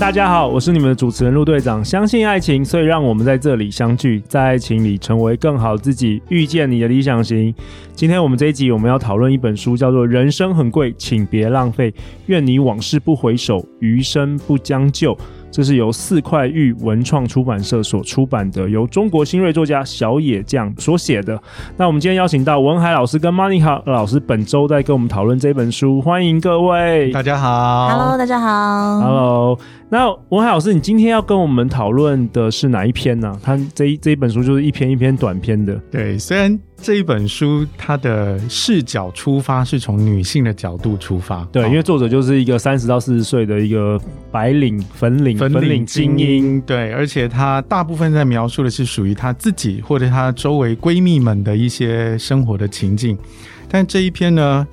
大家好，我是你们的主持人陆队长。相信爱情，所以让我们在这里相聚，在爱情里成为更好自己，遇见你的理想型。今天我们这一集我们要讨论一本书，叫做《人生很贵，请别浪费》，愿你往事不回首，余生不将就。这是由四块玉文创出版社所出版的，由中国新锐作家小野酱所写的。那我们今天邀请到文海老师跟 Monica 老师，本周在跟我们讨论这本书，欢迎各位。大家好，Hello，大家好，Hello。那文海老师，你今天要跟我们讨论的是哪一篇呢？他这一这一本书就是一篇一篇短篇的。对，虽然这一本书它的视角出发是从女性的角度出发，对，因为作者就是一个三十到四十岁的一个白领粉领粉领精英，对，而且她大部分在描述的是属于她自己或者她周围闺蜜们的一些生活的情境，但这一篇呢，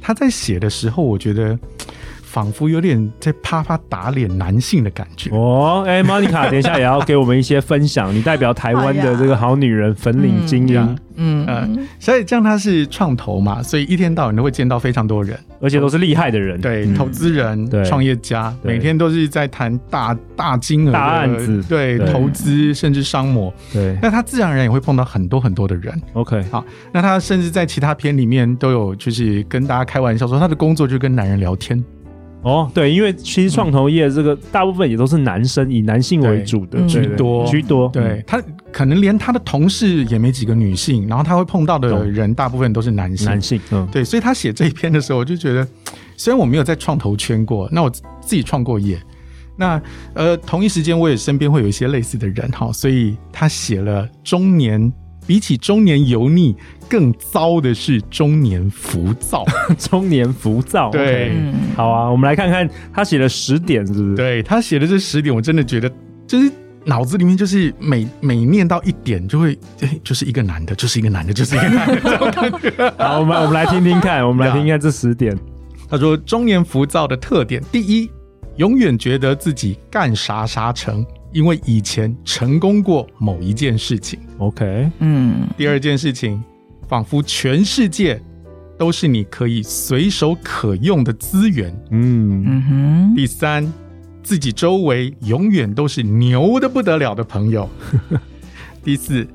她在写的时候，我觉得。仿佛有点在啪啪打脸男性的感觉。哦，哎、欸，莫妮卡，等一下也要给我们一些分享。你代表台湾的这个好女人粉领精英，嗯。嗯，所以这样他是创投嘛，所以一天到晚都会见到非常多人，而且都是厉害的人，对，投资人、对，创业家，每天都是在谈大大金额大案子，对，对。投资甚至商模，对，那他自然而然也会碰到很多很多的人。OK，好，那他甚至在其他片里面都有，就是跟大家开玩笑说，他的工作就是跟男人聊天。哦，对，因为其实创投业这个大部分也都是男生，以男性为主的居多。居多。对，他可能连他的同事也没几个女性，然后他会碰到的人大部分都是男性。男性，嗯，对，所以他写这一篇的时候，我就觉得，虽然我没有在创投圈过，那我自己创过业，那呃，同一时间我也身边会有一些类似的人哈，所以他写了中年。比起中年油腻，更糟的是中年浮躁。中年浮躁，对、嗯，好啊，我们来看看他写了十点，是不是？对，他写的这十点，我真的觉得就是脑子里面就是每每念到一点，就会就是一个男的，就是一个男的，就是一个男的这种感觉。好，我们我们来听听看，我们来听听看这十点。他说，中年浮躁的特点，第一，永远觉得自己干啥啥成。因为以前成功过某一件事情，OK，嗯，第二件事情，仿佛全世界都是你可以随手可用的资源，嗯嗯哼。第三，自己周围永远都是牛的不得了的朋友。第四，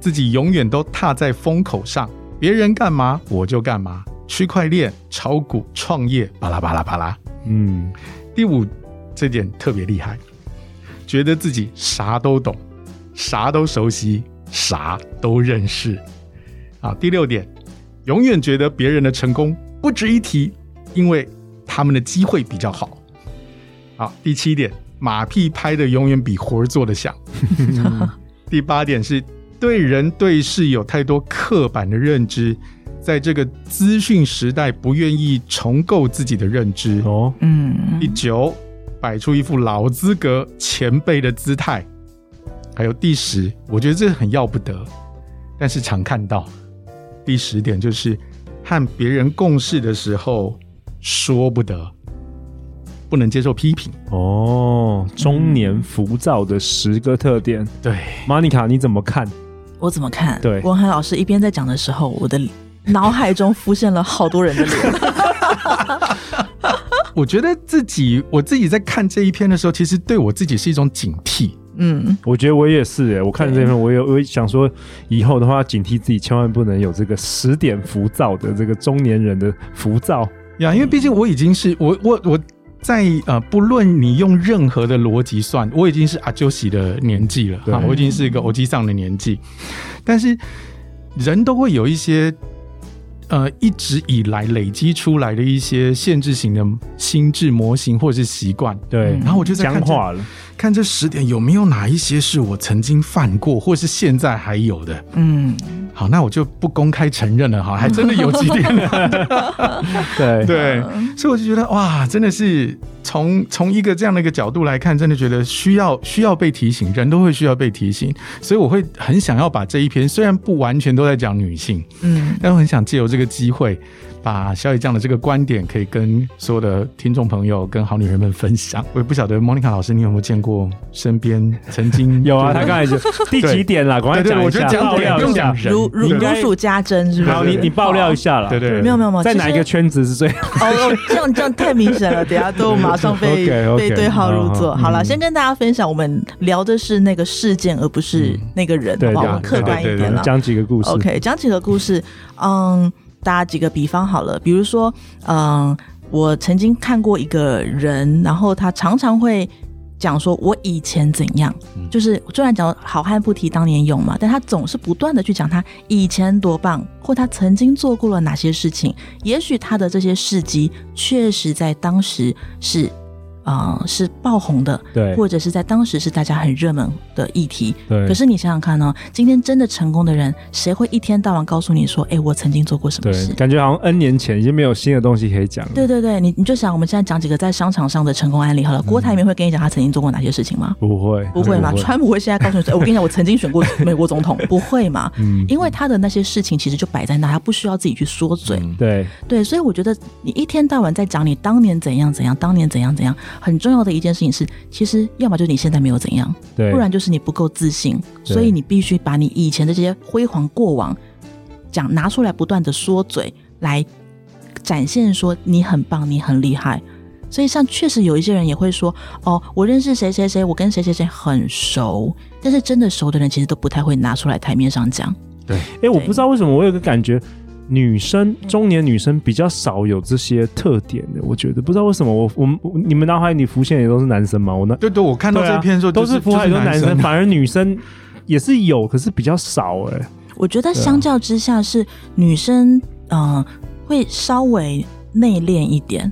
自己永远都踏在风口上，别人干嘛我就干嘛，区块链、炒股、创业，巴拉巴拉巴拉。嗯，第五，这点特别厉害。觉得自己啥都懂，啥都熟悉，啥都认识。啊，第六点，永远觉得别人的成功不值一提，因为他们的机会比较好。好，第七点，马屁拍的永远比活儿做的响。第八点是对人对事有太多刻板的认知，在这个资讯时代不愿意重构自己的认知。哦，嗯。第九。摆出一副老资格前辈的姿态，还有第十，我觉得这很要不得，但是常看到。第十点就是和别人共事的时候说不得，不能接受批评。哦，中年浮躁的十个特点。嗯、对，Monica 你怎么看？我怎么看？对，文海老师一边在讲的时候，我的脑海中浮现了好多人的脸。我觉得自己，我自己在看这一篇的时候，其实对我自己是一种警惕。嗯，我觉得我也是哎，我看这份，我有我想说，以后的话，警惕自己，千万不能有这个十点浮躁的这个中年人的浮躁呀。因为毕竟我已经是我我我在呃，不论你用任何的逻辑算，我已经是阿鸠喜的年纪了啊，我已经是一个欧基上的年纪。但是人都会有一些。呃，一直以来累积出来的一些限制型的心智模型或者是习惯，对，然后我就在看僵化了，看这十点有没有哪一些是我曾经犯过，或是现在还有的。嗯，好，那我就不公开承认了哈，还真的有几点。对对，所以我就觉得哇，真的是从从一个这样的一个角度来看，真的觉得需要需要被提醒，人都会需要被提醒，所以我会很想要把这一篇虽然不完全都在讲女性，嗯，但我很想借由这个机会。把小野这样的这个观点，可以跟所有的听众朋友、跟好女人们分享。我也不晓得莫妮卡老师，你有没有见过身边曾经 有啊？他刚才就第几点了？赶快讲一下，爆料一下。如如如数家珍，是不是？好，你你爆料一下了。对对，没有没有没有，在哪一个圈子是最？哦，这样这样太明显了，等下都马上被 被对号入座。好了，先跟大家分享，我们聊的是那个事件，而不是那个人，好不好？我们客观一点了，讲几个故事。OK，讲几个故事，嗯。打几个比方好了，比如说，嗯，我曾经看过一个人，然后他常常会讲说，我以前怎样，嗯、就是虽然讲好汉不提当年勇嘛，但他总是不断的去讲他以前多棒，或他曾经做过了哪些事情，也许他的这些事迹确实在当时是。啊、呃，是爆红的，对，或者是在当时是大家很热门的议题，对。可是你想想看呢、哦，今天真的成功的人，谁会一天到晚告诉你说，哎，我曾经做过什么事？感觉好像 N 年前已经没有新的东西可以讲了。对对对，你你就想，我们现在讲几个在商场上的成功案例好了。嗯、郭台铭会跟你讲他曾经做过哪些事情吗？不会，不会嘛？川普会现在告诉你说，我跟你讲，我曾经选过美国总统，不会嘛？嗯，因为他的那些事情其实就摆在那，他不需要自己去说嘴。嗯、对对，所以我觉得你一天到晚在讲你当年怎样怎样，当年怎样怎样，很重要的一件事。情是，其实要么就是你现在没有怎样，对，不然就是你不够自信，所以你必须把你以前的这些辉煌过往讲拿出来，不断的说嘴来展现，说你很棒，你很厉害。所以像确实有一些人也会说，哦，我认识谁谁谁，我跟谁谁谁很熟，但是真的熟的人其实都不太会拿出来台面上讲。对，哎、欸，我不知道为什么，我有个感觉。女生，中年女生比较少有这些特点的，我觉得不知道为什么。我我们你们脑海里浮现也都是男生吗？我那对对，我看到这篇的时候、就是啊、都是浮海都男生，反而女生也是有，可是比较少哎、欸。我觉得相较之下是女生，嗯、会稍微内敛一点，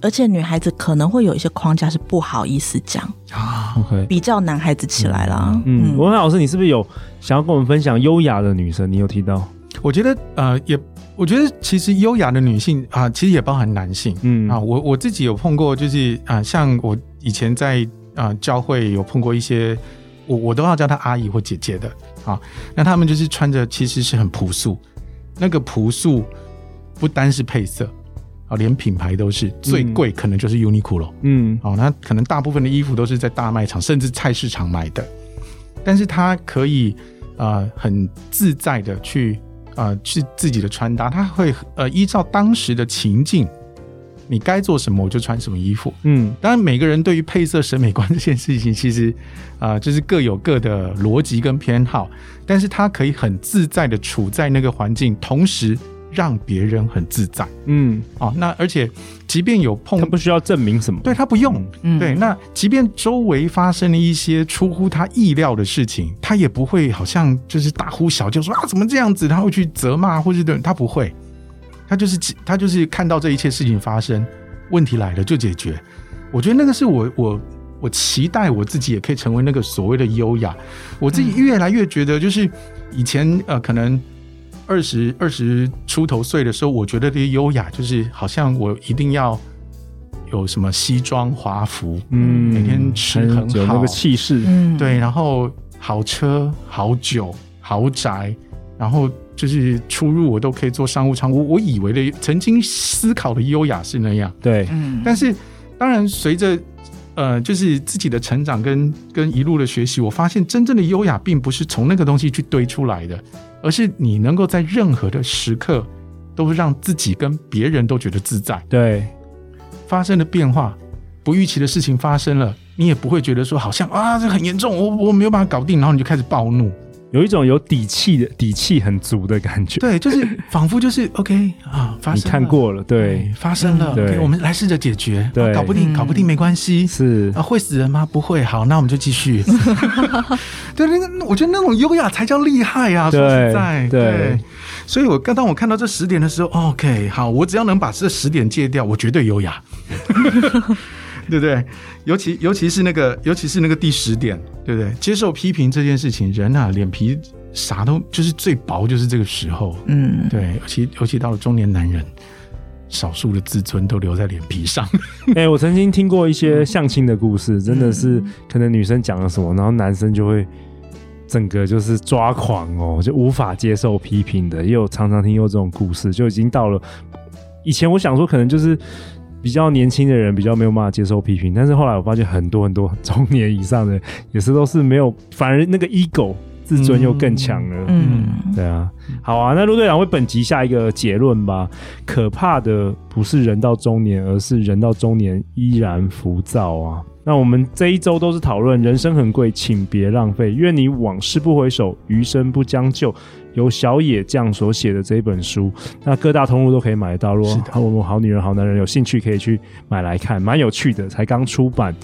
而且女孩子可能会有一些框架是不好意思讲啊。OK，比较男孩子起来了。嗯，文、嗯、翰老师，你是不是有想要跟我们分享优雅的女生？你有提到？我觉得呃也。我觉得其实优雅的女性啊，其实也包含男性。嗯啊，我我自己有碰过，就是啊，像我以前在啊教会有碰过一些，我我都要叫她阿姨或姐姐的啊。那他们就是穿着其实是很朴素，那个朴素不单是配色啊，连品牌都是最贵，可能就是 Uniqlo。嗯，哦，那可能大部分的衣服都是在大卖场甚至菜市场买的，但是她可以啊很自在的去。呃，是自己的穿搭，他会呃依照当时的情境，你该做什么我就穿什么衣服。嗯，当然每个人对于配色审美观这件事情，其实啊、呃、就是各有各的逻辑跟偏好，但是他可以很自在的处在那个环境，同时。让别人很自在，嗯，哦，那而且即便有碰，他不需要证明什么，对他不用，嗯，对，那即便周围发生了一些出乎他意料的事情，他也不会好像就是大呼小叫说啊怎么这样子，他会去责骂或是对，他不会，他就是他就是看到这一切事情发生，问题来了就解决。我觉得那个是我我我期待我自己也可以成为那个所谓的优雅，我自己越来越觉得就是以前呃可能。二十二十出头岁的时候，我觉得这些优雅就是好像我一定要有什么西装华服，嗯，每天吃很好，有那个气势，嗯，对，然后好车、好酒、豪宅，然后就是出入我都可以坐商务舱。我我以为的曾经思考的优雅是那样，对，嗯，但是当然随着呃，就是自己的成长跟跟一路的学习，我发现真正的优雅并不是从那个东西去堆出来的。而是你能够在任何的时刻，都让自己跟别人都觉得自在。对，发生的变化，不预期的事情发生了，你也不会觉得说好像啊，这很严重，我我没有办法搞定，然后你就开始暴怒。有一种有底气的底气很足的感觉，对，就是仿佛就是 OK 啊，发生你看过了，对，发生了，对，我们来试着解决，对，搞不定，搞不定没关系，是。啊，会死人吗？不会，好，那我们就继续。对，那个我觉得那种优雅才叫厉害啊，说实在，对，所以我刚当我看到这十点的时候，OK，好，我只要能把这十点戒掉，我绝对优雅。对不对？尤其尤其是那个，尤其是那个第十点，对不对？接受批评这件事情，人啊，脸皮啥都就是最薄，就是这个时候。嗯，对，尤其尤其到了中年男人，少数的自尊都留在脸皮上。哎、欸，我曾经听过一些相亲的故事，真的是可能女生讲了什么，然后男生就会整个就是抓狂哦，就无法接受批评的。也有常常听过这种故事，就已经到了以前我想说可能就是。比较年轻的人比较没有办法接受批评，但是后来我发现很多很多中年以上的也是都是没有，反而那个 ego 自尊又更强了。嗯，对啊，好啊，那陆队长为本集下一个结论吧。可怕的不是人到中年，而是人到中年依然浮躁啊。那我们这一周都是讨论人生很贵，请别浪费，愿你往事不回首，余生不将就。由小野将所写的这一本书，那各大通路都可以买得到。如果我们好女人、好男人有兴趣，可以去买来看，蛮有趣的，才刚出版。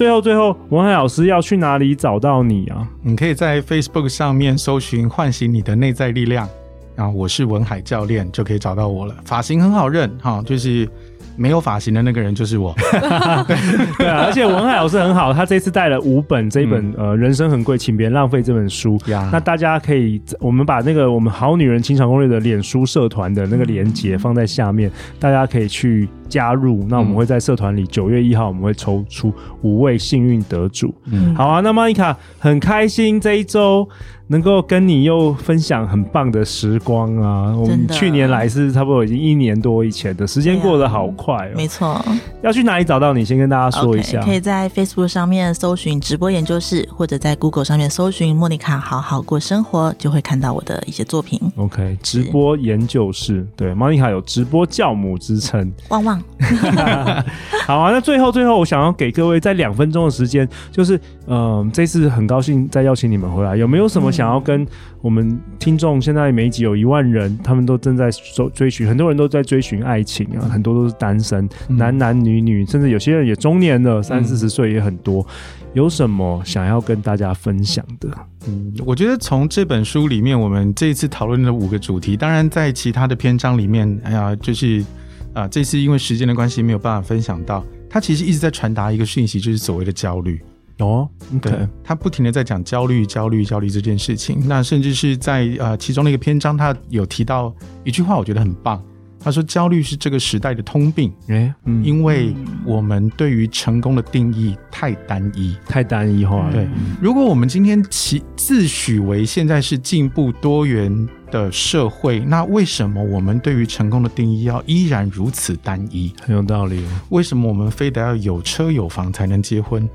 最后，最后，文海老师要去哪里找到你啊？你可以在 Facebook 上面搜寻“唤醒你的内在力量”，然后我是文海教练，就可以找到我了。发型很好认哈，就是。没有发型的那个人就是我，对啊，而且文海老师很好，他这次带了五本这一本、嗯、呃人生很贵，请别浪费这本书呀。那大家可以，我们把那个我们好女人情场攻略的脸书社团的那个连接放在下面，大家可以去加入。那我们会在社团里九月一号我们会抽出五位幸运得主。嗯，好啊。那莫妮卡很开心这一周。能够跟你又分享很棒的时光啊！我们去年来是差不多已经一年多以前的时间，过得好快哦。没错，要去哪里找到你？先跟大家说一下。Okay, 可以在 Facebook 上面搜寻直播研究室，或者在 Google 上面搜寻莫妮卡好好过生活，就会看到我的一些作品。OK，直播研究室，对，莫妮卡有直播教母之称。旺旺，好啊！那最后最后，我想要给各位在两分钟的时间，就是嗯、呃，这次很高兴再邀请你们回来，有没有什么想要跟我们听众，现在每一集有一万人，他们都正在追追寻，很多人都在追寻爱情啊，很多都是单身，男男女女，甚至有些人也中年了，三四十岁也很多。有什么想要跟大家分享的？嗯，我觉得从这本书里面，我们这一次讨论的五个主题，当然在其他的篇章里面，哎呀，就是啊，这次因为时间的关系没有办法分享到，他其实一直在传达一个讯息，就是所谓的焦虑。哦，OK，他不停的在讲焦虑、焦虑、焦虑这件事情。那甚至是在呃其中的一个篇章，他有提到一句话，我觉得很棒。他说：“焦虑是这个时代的通病，欸嗯、因为我们对于成功的定义太单一，太单一化了。对，如果我们今天其自诩为现在是进步多元的社会，那为什么我们对于成功的定义要依然如此单一？很有道理。为什么我们非得要有车有房才能结婚？”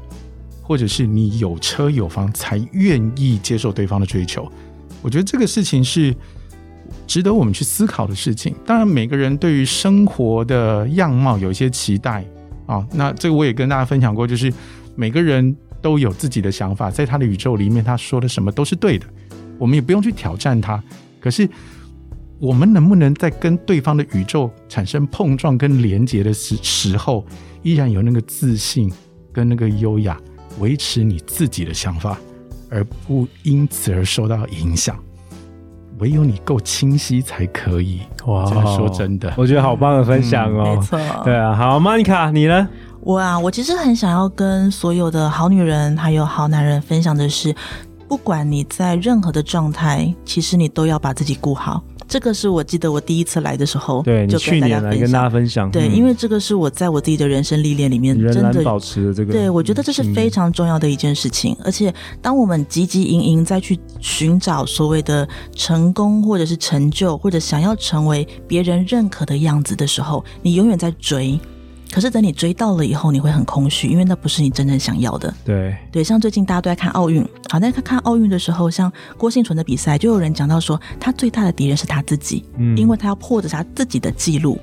或者是你有车有房才愿意接受对方的追求，我觉得这个事情是值得我们去思考的事情。当然，每个人对于生活的样貌有一些期待啊，那这个我也跟大家分享过，就是每个人都有自己的想法，在他的宇宙里面，他说的什么都是对的，我们也不用去挑战他。可是，我们能不能在跟对方的宇宙产生碰撞跟连接的时时候，依然有那个自信跟那个优雅？维持你自己的想法，而不因此而受到影响。唯有你够清晰才可以。哇，说真的，我觉得好棒的分享哦。嗯、没错，对啊，好，莫妮卡，你呢？我啊，我其实很想要跟所有的好女人还有好男人分享的是，不管你在任何的状态，其实你都要把自己顾好。这个是我记得我第一次来的时候，对，就去年来跟大家分享，对，因为这个是我在我自己的人生历练里面真的保持的这个，对，我觉得这是非常重要的一件事情。而且，当我们汲汲营营再去寻找所谓的成功，或者是成就，或者想要成为别人认可的样子的时候，你永远在追。可是等你追到了以后，你会很空虚，因为那不是你真正想要的。对对，像最近大家都在看奥运，好，那看看奥运的时候，像郭幸存的比赛，就有人讲到说，他最大的敌人是他自己，嗯，因为他要破着他自己的记录。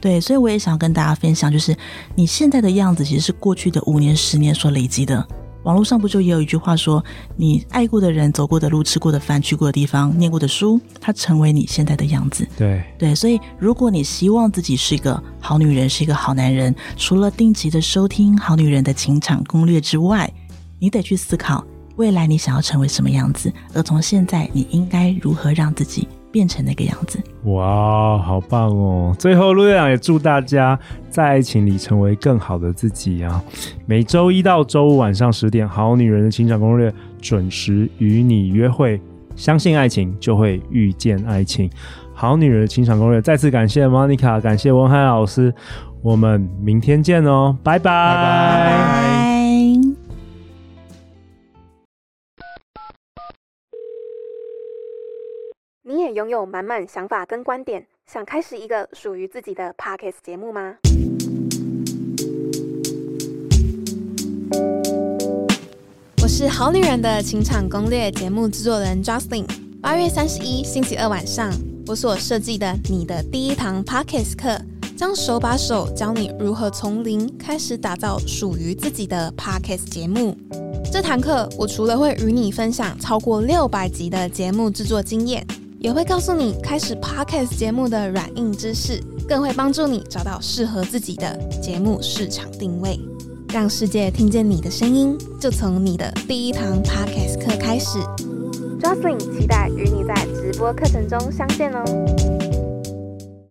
对，所以我也想要跟大家分享，就是你现在的样子，其实是过去的五年、十年所累积的。网络上不就也有一句话说，你爱过的人、走过的路、吃过的饭、去过的地方、念过的书，它成为你现在的样子。对对，所以如果你希望自己是一个好女人，是一个好男人，除了定期的收听《好女人的情场攻略》之外，你得去思考未来你想要成为什么样子，而从现在你应该如何让自己。变成那个样子，哇，好棒哦！最后，陆队长也祝大家在爱情里成为更好的自己啊！每周一到周五晚上十点，《好女人的情场攻略》准时与你约会。相信爱情，就会遇见爱情。好女人的情场攻略，再次感谢 Monica，感谢文海老师，我们明天见哦，拜拜。拜拜。你也拥有满满想法跟观点，想开始一个属于自己的 Podcast 节目吗？我是好女人的情场攻略节目制作人 Jocelyn。八月三十一星期二晚上，我所设计的你的第一堂 Podcast 课，将手把手教你如何从零开始打造属于自己的 Podcast 节目。这堂课，我除了会与你分享超过六百集的节目制作经验，也会告诉你开始 Podcast 节目的软硬知识，更会帮助你找到适合自己的节目市场定位。让世界听见你的声音，就从你的第一堂 Podcast 课开始。Jocelyn 期待播课程中相见哦。